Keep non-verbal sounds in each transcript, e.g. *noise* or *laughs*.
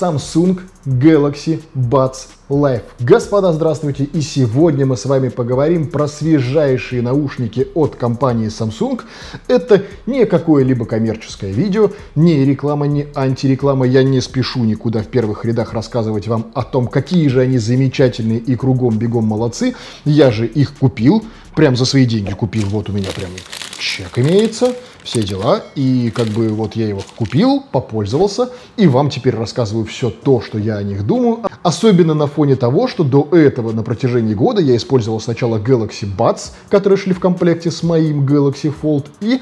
Samsung Galaxy Buds Live. Господа, здравствуйте! И сегодня мы с вами поговорим про свежайшие наушники от компании Samsung. Это не какое-либо коммерческое видео, не реклама, не антиреклама. Я не спешу никуда в первых рядах рассказывать вам о том, какие же они замечательные и кругом бегом молодцы. Я же их купил, прям за свои деньги купил. Вот у меня прям чек имеется все дела. И как бы вот я его купил, попользовался, и вам теперь рассказываю все то, что я о них думаю. Особенно на фоне того, что до этого на протяжении года я использовал сначала Galaxy Buds, которые шли в комплекте с моим Galaxy Fold, и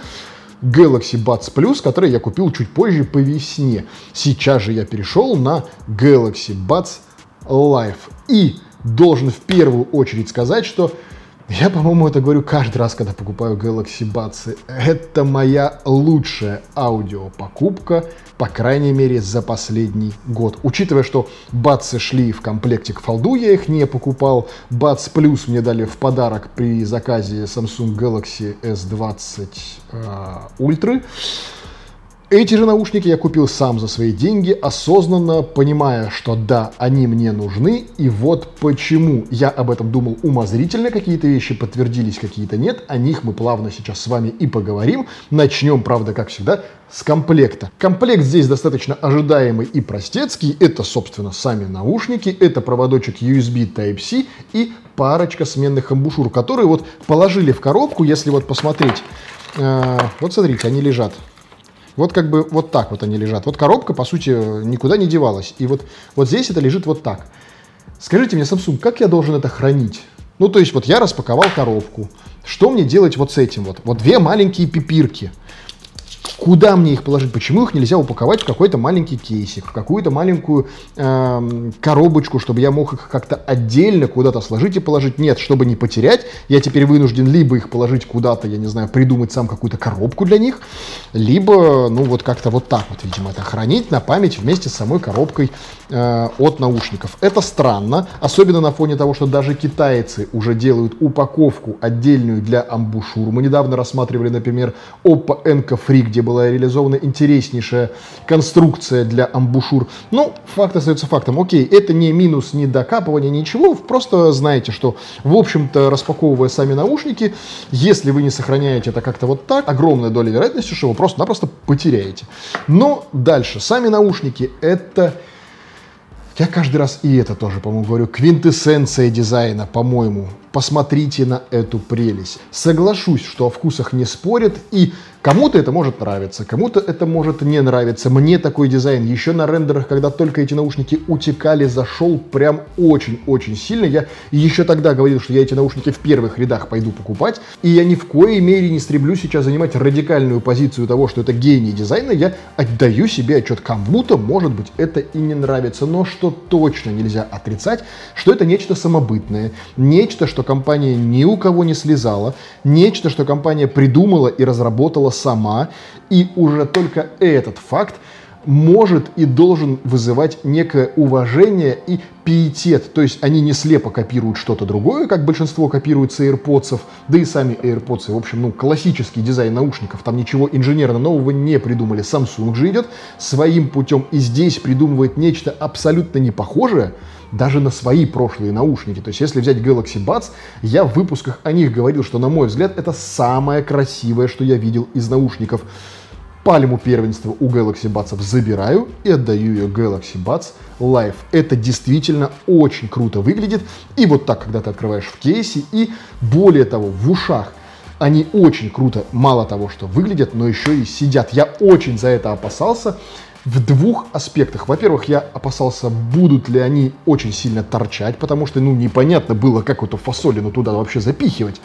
Galaxy Buds Plus, который я купил чуть позже по весне. Сейчас же я перешел на Galaxy Buds Live. И должен в первую очередь сказать, что я, по-моему, это говорю каждый раз, когда покупаю Galaxy Buds. Это моя лучшая аудиопокупка, по крайней мере, за последний год. Учитывая, что Buds шли в комплекте к фолду, я их не покупал. Buds Plus мне дали в подарок при заказе Samsung Galaxy S20 uh, Ultra. Эти же наушники я купил сам за свои деньги, осознанно понимая, что да, они мне нужны, и вот почему. Я об этом думал умозрительно, какие-то вещи подтвердились, какие-то нет. О них мы плавно сейчас с вами и поговорим. Начнем, правда, как всегда, с комплекта. Комплект здесь достаточно ожидаемый и простецкий. Это, собственно, сами наушники, это проводочек USB Type-C и парочка сменных амбушюр, которые вот положили в коробку, если вот посмотреть. Э, вот смотрите, они лежат. Вот как бы вот так вот они лежат. Вот коробка, по сути, никуда не девалась. И вот, вот здесь это лежит вот так. Скажите мне, Samsung, как я должен это хранить? Ну, то есть вот я распаковал коробку. Что мне делать вот с этим вот? Вот две маленькие пипирки – Куда мне их положить? Почему их нельзя упаковать в какой-то маленький кейсик, в какую-то маленькую э, коробочку, чтобы я мог их как-то отдельно куда-то сложить и положить? Нет, чтобы не потерять, я теперь вынужден либо их положить куда-то, я не знаю, придумать сам какую-то коробку для них, либо, ну, вот как-то вот так вот, видимо, это хранить на память вместе с самой коробкой э, от наушников. Это странно, особенно на фоне того, что даже китайцы уже делают упаковку отдельную для амбушюр. Мы недавно рассматривали, например, Oppo Enco Free, где был была реализована интереснейшая конструкция для амбушюр. Ну, факт остается фактом. Окей, это не минус, не докапывание, ничего. Просто знаете, что, в общем-то, распаковывая сами наушники, если вы не сохраняете это как-то вот так, огромная доля вероятности, что вы просто-напросто потеряете. Но дальше. Сами наушники — это я каждый раз и это тоже, по-моему, говорю, квинтэссенция дизайна, по-моему. Посмотрите на эту прелесть. Соглашусь, что о вкусах не спорят, и Кому-то это может нравиться, кому-то это может не нравиться. Мне такой дизайн еще на рендерах, когда только эти наушники утекали, зашел прям очень-очень сильно. Я еще тогда говорил, что я эти наушники в первых рядах пойду покупать. И я ни в коей мере не стремлюсь сейчас занимать радикальную позицию того, что это гений дизайна. Я отдаю себе отчет, кому-то, может быть, это и не нравится. Но что точно нельзя отрицать, что это нечто самобытное, нечто, что компания ни у кого не слезала, нечто, что компания придумала и разработала сама, и уже только этот факт может и должен вызывать некое уважение и пиетет. То есть они не слепо копируют что-то другое, как большинство копируют с AirPods, да и сами AirPods. В общем, ну, классический дизайн наушников. Там ничего инженерно нового не придумали. Samsung же идет своим путем и здесь придумывает нечто абсолютно не похожее, даже на свои прошлые наушники. То есть, если взять Galaxy Buds, я в выпусках о них говорил, что, на мой взгляд, это самое красивое, что я видел из наушников. Пальму первенства у Galaxy Buds забираю и отдаю ее Galaxy Buds Live. Это действительно очень круто выглядит. И вот так, когда ты открываешь в кейсе, и более того, в ушах они очень круто, мало того, что выглядят, но еще и сидят. Я очень за это опасался в двух аспектах. Во-первых, я опасался, будут ли они очень сильно торчать, потому что, ну, непонятно было, как эту фасолину туда вообще запихивать.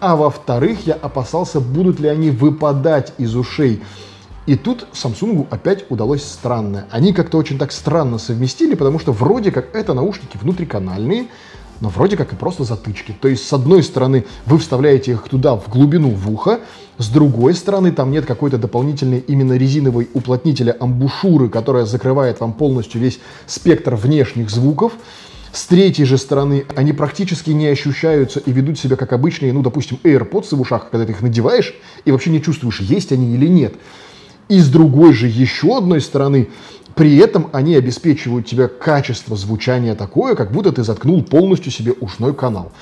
А во-вторых, я опасался, будут ли они выпадать из ушей. И тут Samsung опять удалось странное. Они как-то очень так странно совместили, потому что вроде как это наушники внутриканальные, но вроде как и просто затычки. То есть, с одной стороны, вы вставляете их туда, в глубину в ухо, с другой стороны, там нет какой-то дополнительной именно резиновой уплотнителя амбушюры, которая закрывает вам полностью весь спектр внешних звуков. С третьей же стороны, они практически не ощущаются и ведут себя как обычные, ну, допустим, AirPods в ушах, когда ты их надеваешь и вообще не чувствуешь, есть они или нет. И с другой же еще одной стороны, При этом они обеспечивают тебе качество звучания такое, как будто ты заткнул полностью себе ушной канал.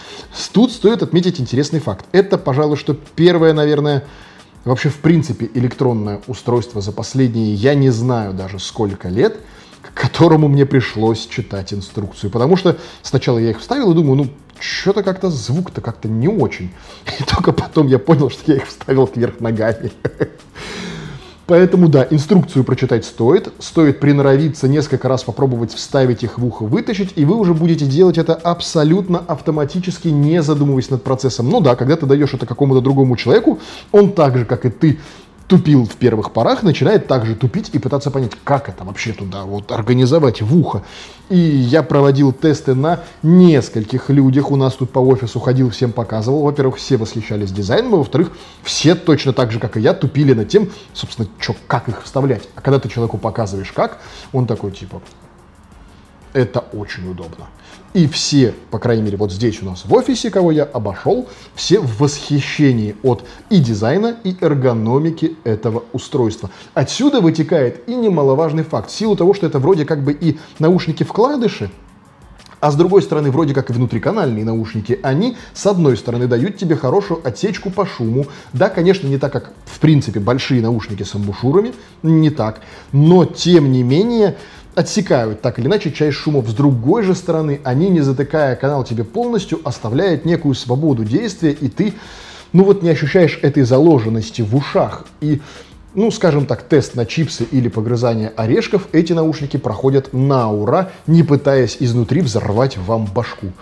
Тут стоит отметить интересный факт. Это, пожалуй, что первое, наверное, вообще в принципе электронное устройство за последние, я не знаю даже сколько лет, к которому мне пришлось читать инструкцию. Потому что сначала я их вставил и думаю, ну, что-то как-то звук-то как-то не очень. И только потом я понял, что я их вставил кверх ногами. *laughs* Поэтому, да, инструкцию прочитать стоит. Стоит приноровиться, несколько раз попробовать вставить их в ухо, вытащить, и вы уже будете делать это абсолютно автоматически, не задумываясь над процессом. Ну да, когда ты даешь это какому-то другому человеку, он так же, как и ты, тупил в первых порах, начинает также тупить и пытаться понять, как это вообще туда вот организовать в ухо. И я проводил тесты на нескольких людях. У нас тут по офису ходил, всем показывал. Во-первых, все восхищались дизайном, а во-вторых, все точно так же, как и я, тупили над тем, собственно, чё, как их вставлять. А когда ты человеку показываешь как, он такой типа, это очень удобно. И все, по крайней мере, вот здесь у нас в офисе, кого я обошел, все в восхищении от и дизайна, и эргономики этого устройства. Отсюда вытекает и немаловажный факт. В силу того, что это вроде как бы и наушники-вкладыши, а с другой стороны, вроде как и внутриканальные наушники, они, с одной стороны, дают тебе хорошую отсечку по шуму. Да, конечно, не так, как, в принципе, большие наушники с амбушюрами, не так. Но, тем не менее, отсекают так или иначе часть шумов. С другой же стороны, они, не затыкая канал тебе полностью, оставляют некую свободу действия, и ты, ну вот, не ощущаешь этой заложенности в ушах. И ну, скажем так, тест на чипсы или погрызание орешков, эти наушники проходят на ура, не пытаясь изнутри взорвать вам башку.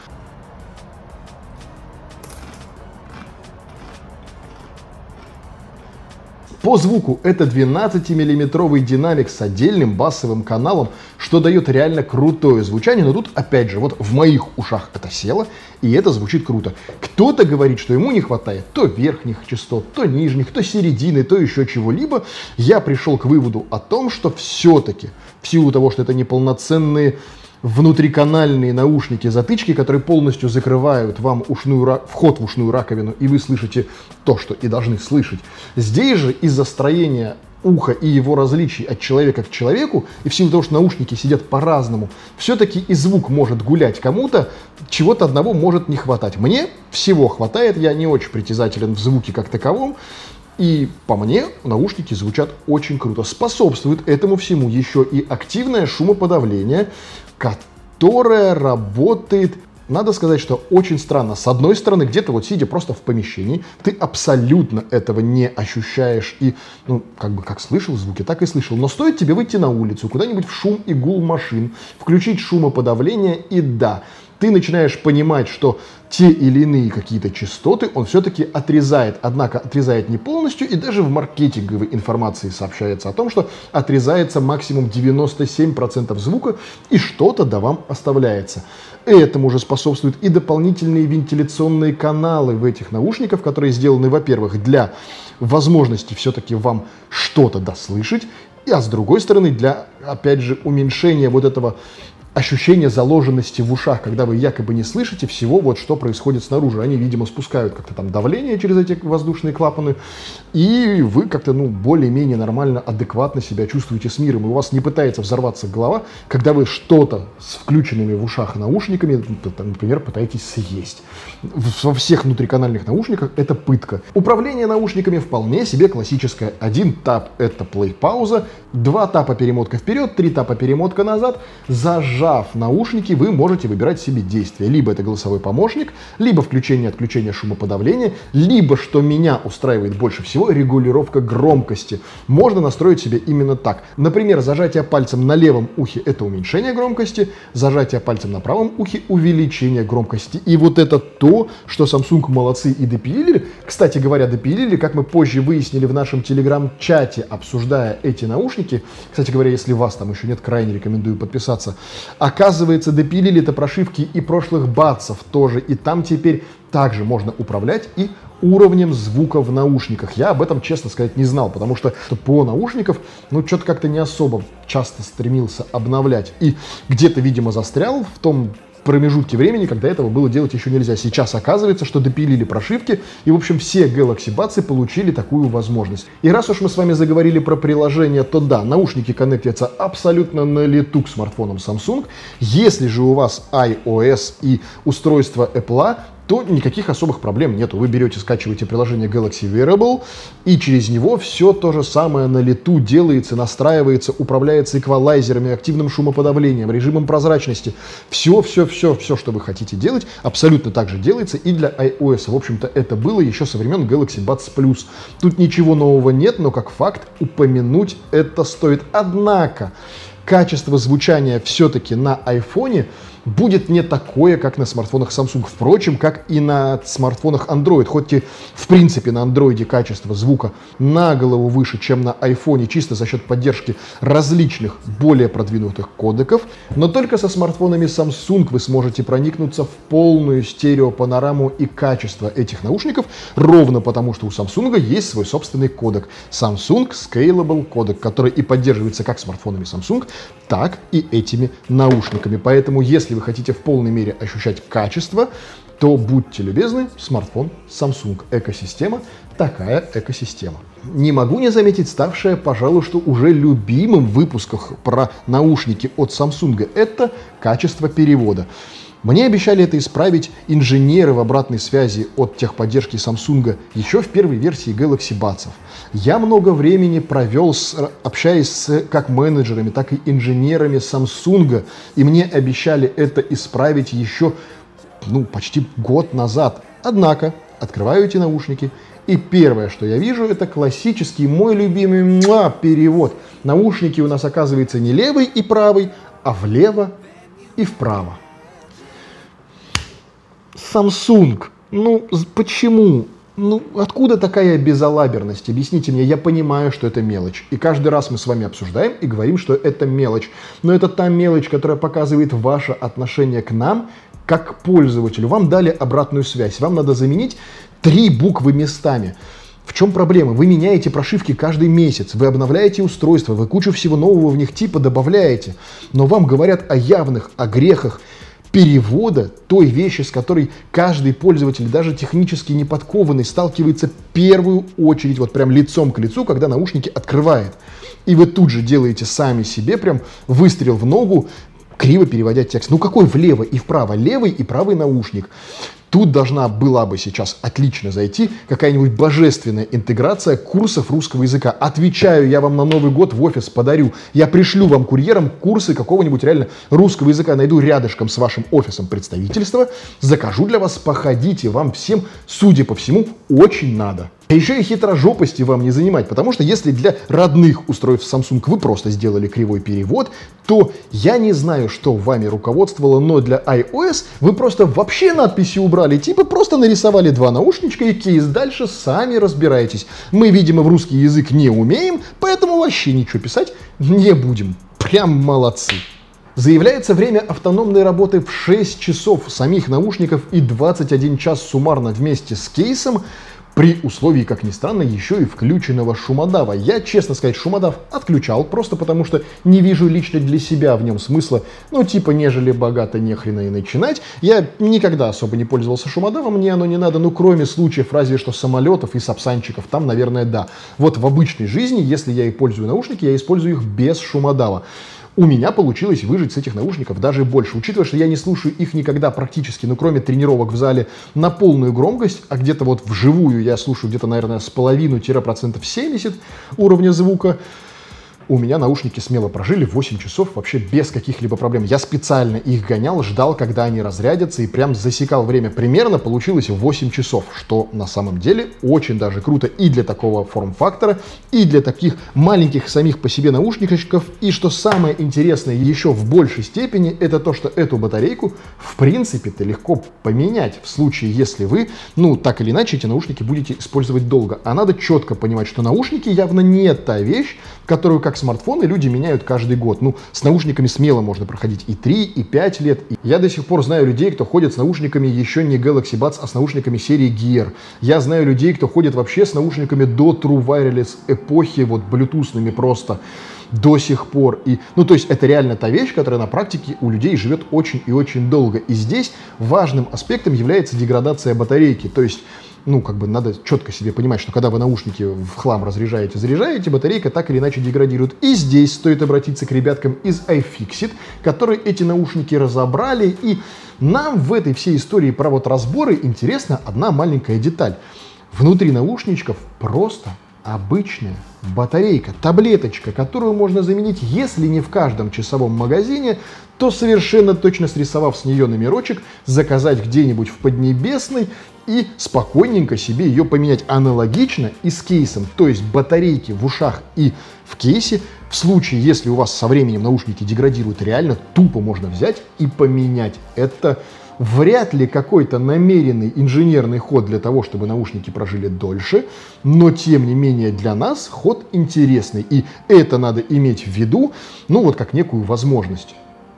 По звуку это 12-миллиметровый динамик с отдельным басовым каналом, что дает реально крутое звучание. Но тут, опять же, вот в моих ушах это село, и это звучит круто. Кто-то говорит, что ему не хватает то верхних частот, то нижних, то середины, то еще чего-либо. Я пришел к выводу о том, что все-таки, в силу того, что это неполноценные внутриканальные наушники-затычки, которые полностью закрывают вам ушную, вход в ушную раковину, и вы слышите то, что и должны слышать. Здесь же из-за строения уха и его различий от человека к человеку, и в силу того, что наушники сидят по-разному, все-таки и звук может гулять кому-то, чего-то одного может не хватать. Мне всего хватает, я не очень притязателен в звуке как таковом, и по мне наушники звучат очень круто. Способствует этому всему еще и активное шумоподавление, которая работает надо сказать, что очень странно. С одной стороны, где-то вот сидя просто в помещении, ты абсолютно этого не ощущаешь и, ну, как бы как слышал звуки, так и слышал. Но стоит тебе выйти на улицу, куда-нибудь в шум и гул машин, включить шумоподавление, и да, ты начинаешь понимать, что те или иные какие-то частоты он все-таки отрезает. Однако отрезает не полностью, и даже в маркетинговой информации сообщается о том, что отрезается максимум 97% звука, и что-то да вам оставляется. Этому же способствуют и дополнительные вентиляционные каналы в этих наушниках, которые сделаны, во-первых, для возможности все-таки вам что-то дослышать, а с другой стороны, для, опять же, уменьшения вот этого ощущение заложенности в ушах, когда вы якобы не слышите всего, вот что происходит снаружи. Они, видимо, спускают как-то там давление через эти воздушные клапаны, и вы как-то, ну, более-менее нормально, адекватно себя чувствуете с миром, и у вас не пытается взорваться голова, когда вы что-то с включенными в ушах наушниками, например, пытаетесь съесть. Во всех внутриканальных наушниках это пытка. Управление наушниками вполне себе классическое. Один тап — это плей-пауза, два тапа перемотка вперед, три тапа перемотка назад, зажать Зажав наушники, вы можете выбирать себе действие. Либо это голосовой помощник, либо включение-отключение шумоподавления, либо, что меня устраивает больше всего, регулировка громкости. Можно настроить себе именно так. Например, зажатие пальцем на левом ухе – это уменьшение громкости, зажатие пальцем на правом ухе – увеличение громкости. И вот это то, что Samsung молодцы и допилили. Кстати говоря, допилили, как мы позже выяснили в нашем телеграм-чате, обсуждая эти наушники. Кстати говоря, если вас там еще нет, крайне рекомендую подписаться. Оказывается, допилили-то прошивки и прошлых бацев тоже, и там теперь также можно управлять и уровнем звука в наушниках. Я об этом, честно сказать, не знал, потому что по наушников, ну, что-то как-то не особо часто стремился обновлять. И где-то, видимо, застрял в том промежутке времени, когда этого было делать еще нельзя. Сейчас оказывается, что допилили прошивки, и, в общем, все Galaxy Buds получили такую возможность. И раз уж мы с вами заговорили про приложение, то да, наушники коннектятся абсолютно на лету к смартфонам Samsung. Если же у вас iOS и устройство Apple, то никаких особых проблем нету. Вы берете, скачиваете приложение Galaxy Wearable, и через него все то же самое на лету делается, настраивается, управляется эквалайзерами, активным шумоподавлением, режимом прозрачности. Все, все, все, все, что вы хотите делать, абсолютно так же делается и для iOS. В общем-то, это было еще со времен Galaxy Buds Plus. Тут ничего нового нет, но как факт упомянуть это стоит. Однако, качество звучания все-таки на iPhone будет не такое, как на смартфонах Samsung. Впрочем, как и на смартфонах Android. Хоть и в принципе на Android качество звука на голову выше, чем на iPhone, чисто за счет поддержки различных более продвинутых кодеков, но только со смартфонами Samsung вы сможете проникнуться в полную стереопанораму и качество этих наушников, ровно потому, что у Samsung есть свой собственный кодек. Samsung Scalable кодек, который и поддерживается как смартфонами Samsung, так и этими наушниками. Поэтому, если если вы хотите в полной мере ощущать качество, то будьте любезны, смартфон Samsung экосистема, такая экосистема. Не могу не заметить ставшее, пожалуй, что уже любимым в выпусках про наушники от Samsung это качество перевода. Мне обещали это исправить инженеры в обратной связи от техподдержки Samsung еще в первой версии Galaxy Buds. Я много времени провел, с, общаясь с как менеджерами, так и инженерами Samsung, и мне обещали это исправить еще ну, почти год назад. Однако, открываю эти наушники, и первое, что я вижу, это классический мой любимый муа, перевод. Наушники у нас оказывается не левый и правый, а влево и вправо. Samsung. Ну, почему? Ну, откуда такая безалаберность? Объясните мне, я понимаю, что это мелочь. И каждый раз мы с вами обсуждаем и говорим, что это мелочь. Но это та мелочь, которая показывает ваше отношение к нам, как пользователю. Вам дали обратную связь. Вам надо заменить три буквы местами. В чем проблема? Вы меняете прошивки каждый месяц, вы обновляете устройство, вы кучу всего нового в них типа добавляете. Но вам говорят о явных, о грехах – перевода той вещи, с которой каждый пользователь, даже технически не подкованный, сталкивается первую очередь, вот прям лицом к лицу, когда наушники открывает. И вы тут же делаете сами себе прям выстрел в ногу, криво переводя текст. Ну какой влево и вправо? Левый и правый наушник. Тут должна была бы сейчас отлично зайти какая-нибудь божественная интеграция курсов русского языка. Отвечаю, я вам на Новый год в офис подарю. Я пришлю вам курьером курсы какого-нибудь реально русского языка. Найду рядышком с вашим офисом представительства. Закажу для вас, походите. Вам всем, судя по всему, очень надо. А еще и хитрожопости вам не занимать, потому что если для родных устройств Samsung вы просто сделали кривой перевод, то я не знаю, что вами руководствовало, но для iOS вы просто вообще надписи убрали, типа просто нарисовали два наушничка и кейс, дальше сами разбирайтесь. Мы, видимо, в русский язык не умеем, поэтому вообще ничего писать не будем. Прям молодцы. Заявляется время автономной работы в 6 часов самих наушников и 21 час суммарно вместе с кейсом при условии, как ни странно, еще и включенного шумодава. Я, честно сказать, шумодав отключал, просто потому что не вижу лично для себя в нем смысла, ну, типа, нежели богато нехрена и начинать. Я никогда особо не пользовался шумодавом, мне оно не надо, ну, кроме случаев разве что самолетов и сапсанчиков, там, наверное, да. Вот в обычной жизни, если я и пользую наушники, я использую их без шумодава у меня получилось выжить с этих наушников даже больше. Учитывая, что я не слушаю их никогда практически, ну кроме тренировок в зале, на полную громкость, а где-то вот вживую я слушаю где-то, наверное, с половину-процентов 70 уровня звука, у меня наушники смело прожили 8 часов вообще без каких-либо проблем. Я специально их гонял, ждал, когда они разрядятся и прям засекал время. Примерно получилось 8 часов, что на самом деле очень даже круто и для такого форм-фактора, и для таких маленьких самих по себе наушничков. И что самое интересное еще в большей степени, это то, что эту батарейку в принципе-то легко поменять в случае, если вы, ну, так или иначе, эти наушники будете использовать долго. А надо четко понимать, что наушники явно не та вещь, которую как смартфоны люди меняют каждый год. Ну, с наушниками смело можно проходить и 3, и 5 лет. И я до сих пор знаю людей, кто ходит с наушниками еще не Galaxy Buds, а с наушниками серии Gear. Я знаю людей, кто ходит вообще с наушниками до True Wireless эпохи, вот блютусными просто. до сих пор. И, ну, то есть это реально та вещь, которая на практике у людей живет очень и очень долго. И здесь важным аспектом является деградация батарейки. То есть ну, как бы надо четко себе понимать, что когда вы наушники в хлам разряжаете, заряжаете, батарейка так или иначе деградирует. И здесь стоит обратиться к ребяткам из iFixit, которые эти наушники разобрали. И нам в этой всей истории про вот разборы интересна одна маленькая деталь. Внутри наушничков просто обычная батарейка, таблеточка, которую можно заменить, если не в каждом часовом магазине, то совершенно точно срисовав с нее номерочек, заказать где-нибудь в Поднебесной и спокойненько себе ее поменять аналогично и с кейсом, то есть батарейки в ушах и в кейсе, в случае, если у вас со временем наушники деградируют, реально тупо можно взять и поменять. Это вряд ли какой-то намеренный инженерный ход для того, чтобы наушники прожили дольше, но тем не менее для нас ход интересный, и это надо иметь в виду, ну вот как некую возможность.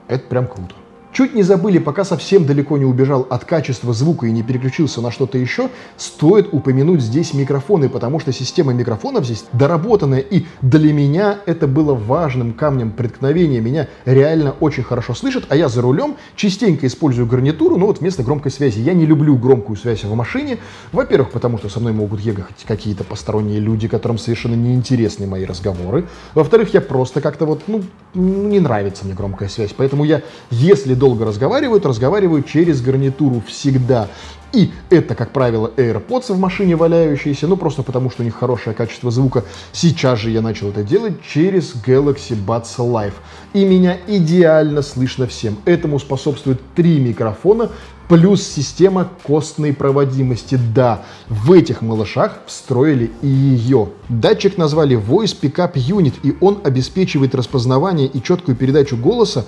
Это прям круто. Чуть не забыли, пока совсем далеко не убежал от качества звука и не переключился на что-то еще, стоит упомянуть здесь микрофоны, потому что система микрофонов здесь доработанная, и для меня это было важным камнем преткновения. Меня реально очень хорошо слышат, а я за рулем частенько использую гарнитуру, но вот вместо громкой связи. Я не люблю громкую связь в машине, во-первых, потому что со мной могут ехать какие-то посторонние люди, которым совершенно неинтересны мои разговоры. Во-вторых, я просто как-то вот, ну, не нравится мне громкая связь, поэтому я, если долго разговаривают, разговаривают через гарнитуру всегда. И это, как правило, AirPods в машине валяющиеся, ну просто потому, что у них хорошее качество звука. Сейчас же я начал это делать через Galaxy Buds Live. И меня идеально слышно всем. Этому способствуют три микрофона, плюс система костной проводимости. Да, в этих малышах встроили и ее. Датчик назвали Voice Pickup Unit, и он обеспечивает распознавание и четкую передачу голоса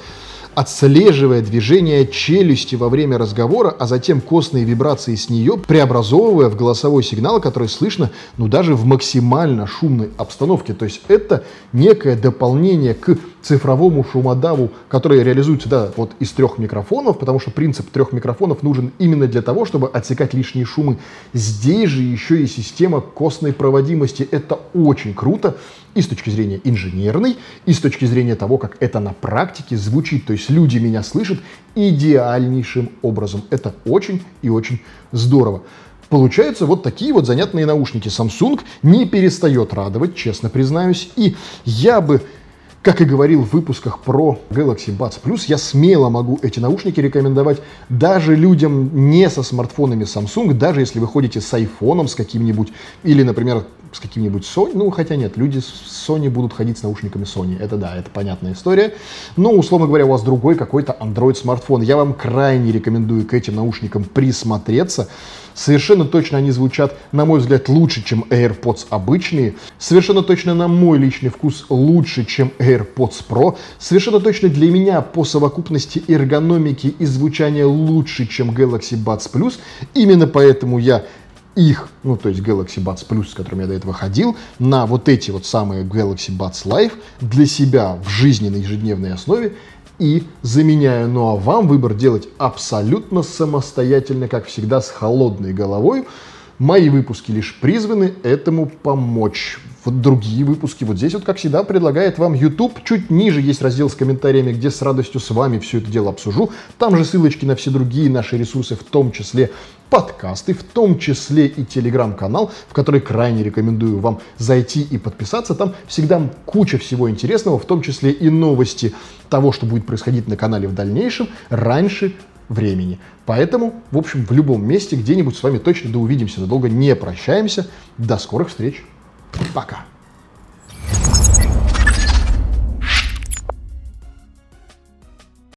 отслеживая движение челюсти во время разговора, а затем костные вибрации с нее, преобразовывая в голосовой сигнал, который слышно, ну, даже в максимально шумной обстановке. То есть это некое дополнение к цифровому шумодаву, который реализуется, да, вот из трех микрофонов, потому что принцип трех микрофонов нужен именно для того, чтобы отсекать лишние шумы. Здесь же еще и система костной проводимости. Это очень круто и с точки зрения инженерной, и с точки зрения того, как это на практике звучит. То есть люди меня слышат идеальнейшим образом. Это очень и очень здорово. Получаются вот такие вот занятные наушники. Samsung не перестает радовать, честно признаюсь. И я бы как и говорил в выпусках про Galaxy Buds Plus, я смело могу эти наушники рекомендовать даже людям не со смартфонами Samsung, даже если вы ходите с айфоном с каким-нибудь, или, например, с каким-нибудь Sony, ну, хотя нет, люди с Sony будут ходить с наушниками Sony, это да, это понятная история, но, условно говоря, у вас другой какой-то Android смартфон, я вам крайне рекомендую к этим наушникам присмотреться, Совершенно точно они звучат, на мой взгляд, лучше, чем AirPods обычные. Совершенно точно на мой личный вкус лучше, чем AirPods Pro. Совершенно точно для меня по совокупности эргономики и звучания лучше, чем Galaxy Buds Plus. Именно поэтому я их, ну то есть Galaxy Buds Plus, с которым я до этого ходил, на вот эти вот самые Galaxy Buds Live для себя в жизни на ежедневной основе и заменяю. Ну а вам выбор делать абсолютно самостоятельно, как всегда, с холодной головой. Мои выпуски лишь призваны этому помочь. Вот другие выпуски, вот здесь вот, как всегда, предлагает вам YouTube. Чуть ниже есть раздел с комментариями, где с радостью с вами все это дело обсужу. Там же ссылочки на все другие наши ресурсы, в том числе подкасты, в том числе и телеграм-канал, в который крайне рекомендую вам зайти и подписаться. Там всегда куча всего интересного, в том числе и новости того, что будет происходить на канале в дальнейшем, раньше времени. Поэтому, в общем, в любом месте, где-нибудь с вами точно да увидимся, долго не прощаемся. До скорых встреч. Пока.